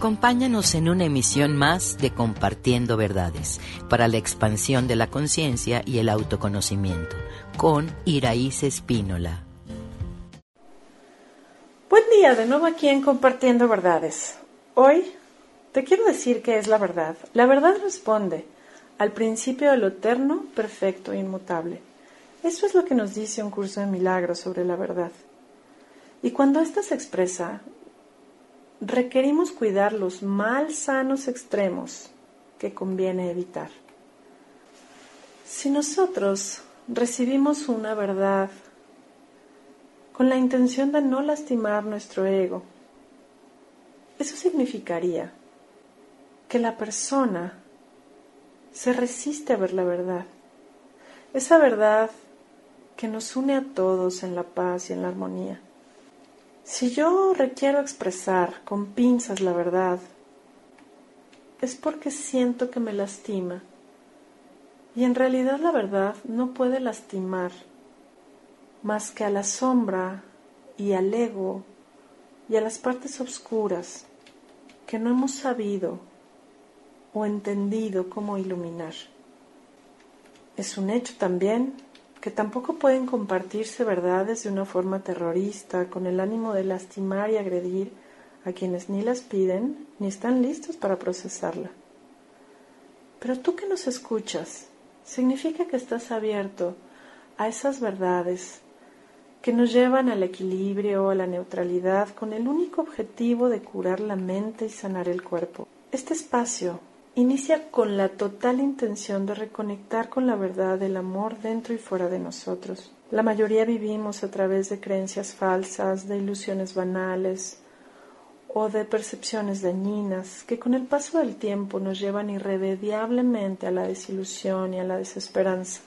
Acompáñanos en una emisión más de Compartiendo Verdades para la expansión de la conciencia y el autoconocimiento con Iraíz Espínola. Buen día, de nuevo aquí en Compartiendo Verdades. Hoy te quiero decir qué es la verdad. La verdad responde al principio de lo eterno, perfecto e inmutable. Eso es lo que nos dice un curso de milagros sobre la verdad. Y cuando ésta se expresa, requerimos cuidar los mal sanos extremos que conviene evitar. Si nosotros recibimos una verdad con la intención de no lastimar nuestro ego, eso significaría que la persona se resiste a ver la verdad. Esa verdad que nos une a todos en la paz y en la armonía. Si yo requiero expresar con pinzas la verdad, es porque siento que me lastima. Y en realidad la verdad no puede lastimar más que a la sombra y al ego y a las partes oscuras que no hemos sabido o entendido cómo iluminar. Es un hecho también que tampoco pueden compartirse verdades de una forma terrorista, con el ánimo de lastimar y agredir a quienes ni las piden ni están listos para procesarla. Pero tú que nos escuchas, significa que estás abierto a esas verdades que nos llevan al equilibrio, a la neutralidad, con el único objetivo de curar la mente y sanar el cuerpo. Este espacio inicia con la total intención de reconectar con la verdad del amor dentro y fuera de nosotros. La mayoría vivimos a través de creencias falsas, de ilusiones banales o de percepciones dañinas que con el paso del tiempo nos llevan irremediablemente a la desilusión y a la desesperanza.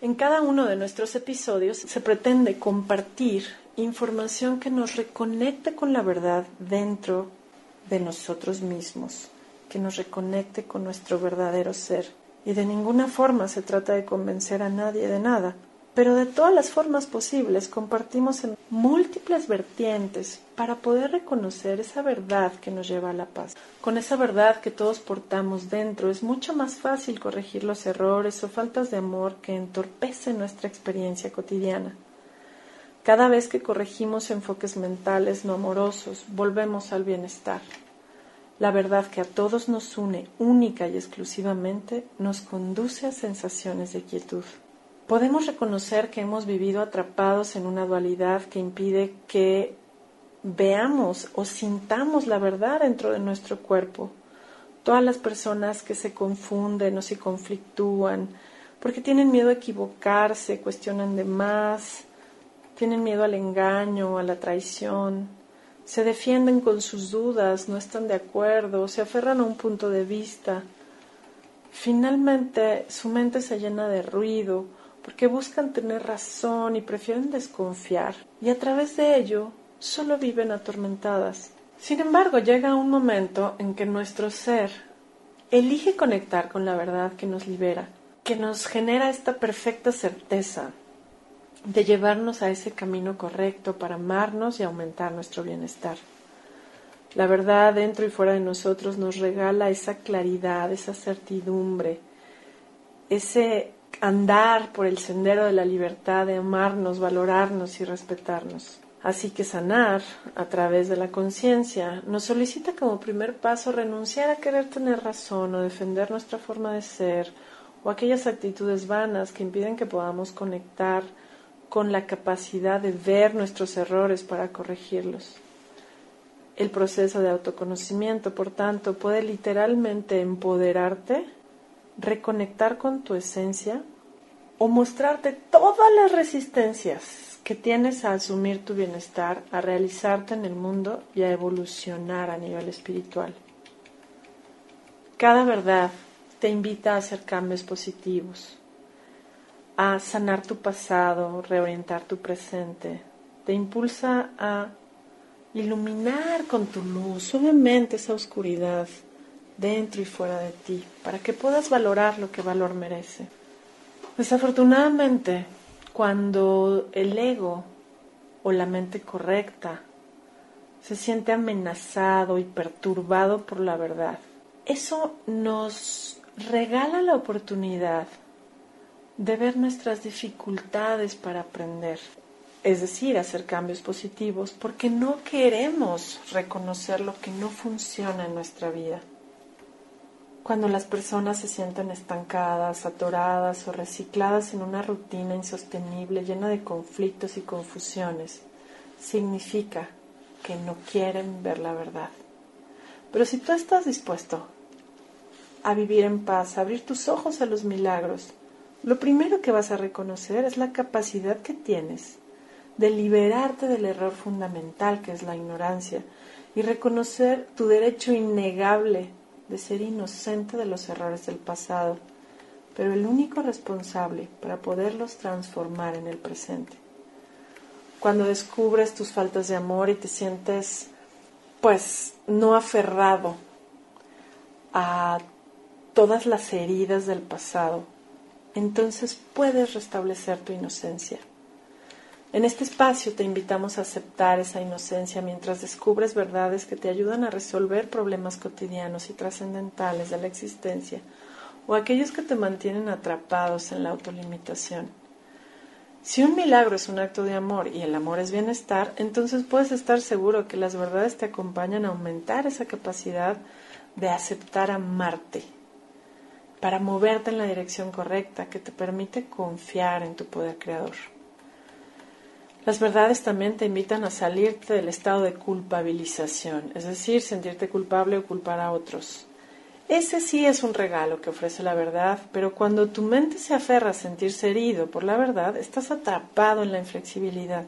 En cada uno de nuestros episodios se pretende compartir información que nos reconecte con la verdad dentro de nosotros mismos que nos reconecte con nuestro verdadero ser. Y de ninguna forma se trata de convencer a nadie de nada, pero de todas las formas posibles compartimos en múltiples vertientes para poder reconocer esa verdad que nos lleva a la paz. Con esa verdad que todos portamos dentro es mucho más fácil corregir los errores o faltas de amor que entorpecen nuestra experiencia cotidiana. Cada vez que corregimos enfoques mentales no amorosos, volvemos al bienestar. La verdad que a todos nos une única y exclusivamente nos conduce a sensaciones de quietud. Podemos reconocer que hemos vivido atrapados en una dualidad que impide que veamos o sintamos la verdad dentro de nuestro cuerpo. Todas las personas que se confunden o se conflictúan porque tienen miedo a equivocarse, cuestionan de más, tienen miedo al engaño, a la traición, se defienden con sus dudas, no están de acuerdo, se aferran a un punto de vista. Finalmente su mente se llena de ruido porque buscan tener razón y prefieren desconfiar y a través de ello solo viven atormentadas. Sin embargo, llega un momento en que nuestro ser elige conectar con la verdad que nos libera, que nos genera esta perfecta certeza de llevarnos a ese camino correcto para amarnos y aumentar nuestro bienestar. La verdad dentro y fuera de nosotros nos regala esa claridad, esa certidumbre, ese andar por el sendero de la libertad, de amarnos, valorarnos y respetarnos. Así que sanar a través de la conciencia nos solicita como primer paso renunciar a querer tener razón o defender nuestra forma de ser o aquellas actitudes vanas que impiden que podamos conectar con la capacidad de ver nuestros errores para corregirlos. El proceso de autoconocimiento, por tanto, puede literalmente empoderarte, reconectar con tu esencia o mostrarte todas las resistencias que tienes a asumir tu bienestar, a realizarte en el mundo y a evolucionar a nivel espiritual. Cada verdad te invita a hacer cambios positivos a sanar tu pasado, reorientar tu presente. Te impulsa a iluminar con tu luz suavemente esa oscuridad dentro y fuera de ti, para que puedas valorar lo que valor merece. Desafortunadamente, cuando el ego o la mente correcta se siente amenazado y perturbado por la verdad. Eso nos regala la oportunidad de ver nuestras dificultades para aprender, es decir, hacer cambios positivos, porque no queremos reconocer lo que no funciona en nuestra vida. Cuando las personas se sienten estancadas, atoradas o recicladas en una rutina insostenible llena de conflictos y confusiones, significa que no quieren ver la verdad. Pero si tú estás dispuesto a vivir en paz, a abrir tus ojos a los milagros, lo primero que vas a reconocer es la capacidad que tienes de liberarte del error fundamental que es la ignorancia y reconocer tu derecho innegable de ser inocente de los errores del pasado, pero el único responsable para poderlos transformar en el presente. Cuando descubres tus faltas de amor y te sientes pues no aferrado a todas las heridas del pasado, entonces puedes restablecer tu inocencia. En este espacio te invitamos a aceptar esa inocencia mientras descubres verdades que te ayudan a resolver problemas cotidianos y trascendentales de la existencia o aquellos que te mantienen atrapados en la autolimitación. Si un milagro es un acto de amor y el amor es bienestar, entonces puedes estar seguro que las verdades te acompañan a aumentar esa capacidad de aceptar amarte para moverte en la dirección correcta que te permite confiar en tu poder creador. Las verdades también te invitan a salirte del estado de culpabilización, es decir, sentirte culpable o culpar a otros. Ese sí es un regalo que ofrece la verdad, pero cuando tu mente se aferra a sentirse herido por la verdad, estás atrapado en la inflexibilidad.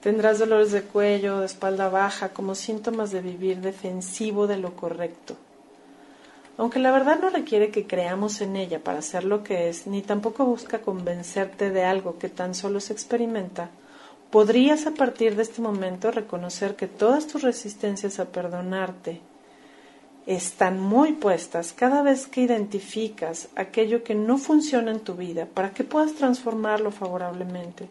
Tendrás dolores de cuello, de espalda baja, como síntomas de vivir defensivo de lo correcto. Aunque la verdad no requiere que creamos en ella para ser lo que es, ni tampoco busca convencerte de algo que tan solo se experimenta, podrías a partir de este momento reconocer que todas tus resistencias a perdonarte están muy puestas cada vez que identificas aquello que no funciona en tu vida para que puedas transformarlo favorablemente.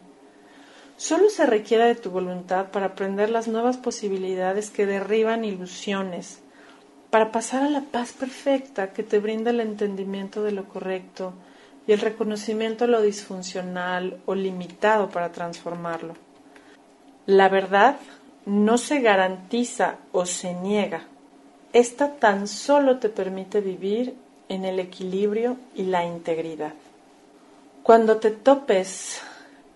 Solo se requiere de tu voluntad para aprender las nuevas posibilidades que derriban ilusiones, para pasar a la paz perfecta que te brinda el entendimiento de lo correcto y el reconocimiento de lo disfuncional o limitado para transformarlo. La verdad no se garantiza o se niega. Esta tan solo te permite vivir en el equilibrio y la integridad. Cuando te topes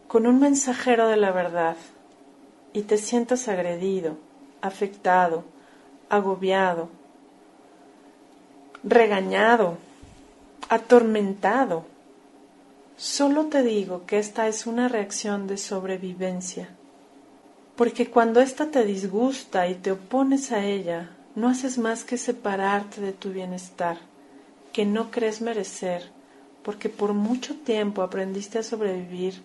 con un mensajero de la verdad y te sientas agredido, afectado, agobiado, regañado, atormentado, solo te digo que esta es una reacción de sobrevivencia porque cuando ésta te disgusta y te opones a ella, no haces más que separarte de tu bienestar, que no crees merecer, porque por mucho tiempo aprendiste a sobrevivir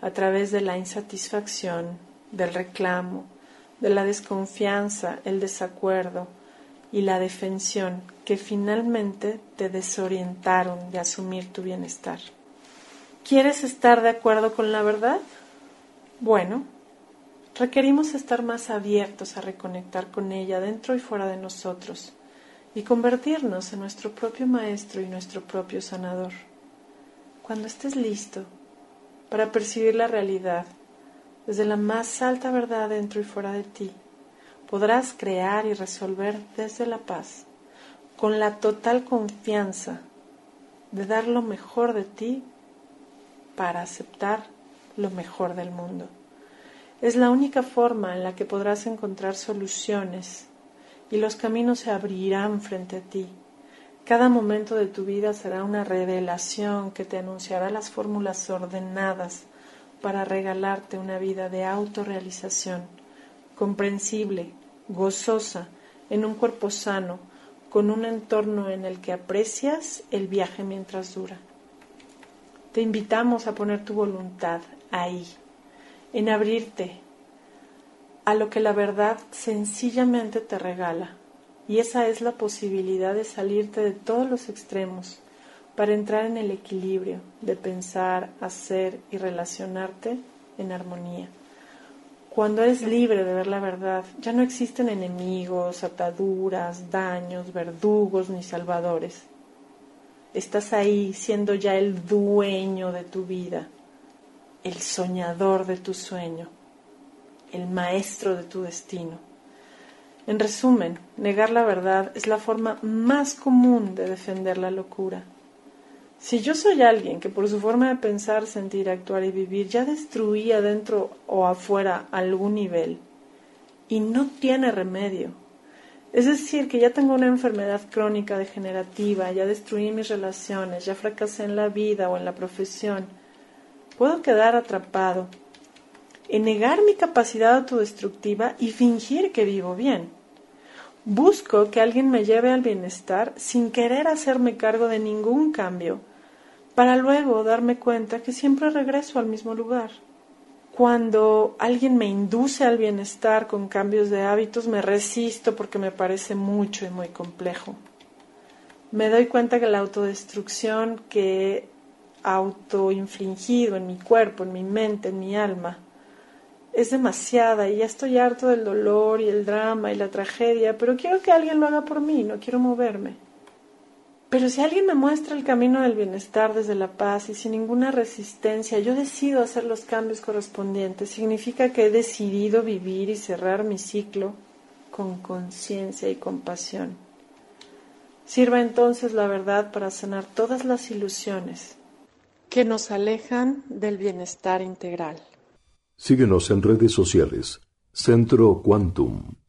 a través de la insatisfacción, del reclamo, de la desconfianza, el desacuerdo y la defensión que finalmente te desorientaron de asumir tu bienestar. ¿Quieres estar de acuerdo con la verdad? Bueno, requerimos estar más abiertos a reconectar con ella dentro y fuera de nosotros y convertirnos en nuestro propio maestro y nuestro propio sanador. Cuando estés listo para percibir la realidad desde la más alta verdad dentro y fuera de ti, podrás crear y resolver desde la paz, con la total confianza de dar lo mejor de ti para aceptar lo mejor del mundo. Es la única forma en la que podrás encontrar soluciones y los caminos se abrirán frente a ti. Cada momento de tu vida será una revelación que te anunciará las fórmulas ordenadas para regalarte una vida de autorrealización, comprensible, gozosa, en un cuerpo sano, con un entorno en el que aprecias el viaje mientras dura. Te invitamos a poner tu voluntad ahí, en abrirte a lo que la verdad sencillamente te regala. Y esa es la posibilidad de salirte de todos los extremos para entrar en el equilibrio de pensar, hacer y relacionarte en armonía. Cuando eres libre de ver la verdad, ya no existen enemigos, ataduras, daños, verdugos ni salvadores. Estás ahí siendo ya el dueño de tu vida, el soñador de tu sueño, el maestro de tu destino. En resumen, negar la verdad es la forma más común de defender la locura. Si yo soy alguien que por su forma de pensar, sentir, actuar y vivir ya destruía dentro o afuera algún nivel y no tiene remedio, es decir, que ya tengo una enfermedad crónica degenerativa, ya destruí mis relaciones, ya fracasé en la vida o en la profesión. Puedo quedar atrapado en negar mi capacidad autodestructiva y fingir que vivo bien. Busco que alguien me lleve al bienestar sin querer hacerme cargo de ningún cambio, para luego darme cuenta que siempre regreso al mismo lugar. Cuando alguien me induce al bienestar con cambios de hábitos, me resisto porque me parece mucho y muy complejo. Me doy cuenta que la autodestrucción que he autoinfligido en mi cuerpo, en mi mente, en mi alma, es demasiada y ya estoy harto del dolor y el drama y la tragedia, pero quiero que alguien lo haga por mí, no quiero moverme. Pero si alguien me muestra el camino del bienestar desde la paz y sin ninguna resistencia, yo decido hacer los cambios correspondientes, significa que he decidido vivir y cerrar mi ciclo con conciencia y compasión. Sirva entonces la verdad para sanar todas las ilusiones que nos alejan del bienestar integral. Síguenos en redes sociales. Centro Quantum.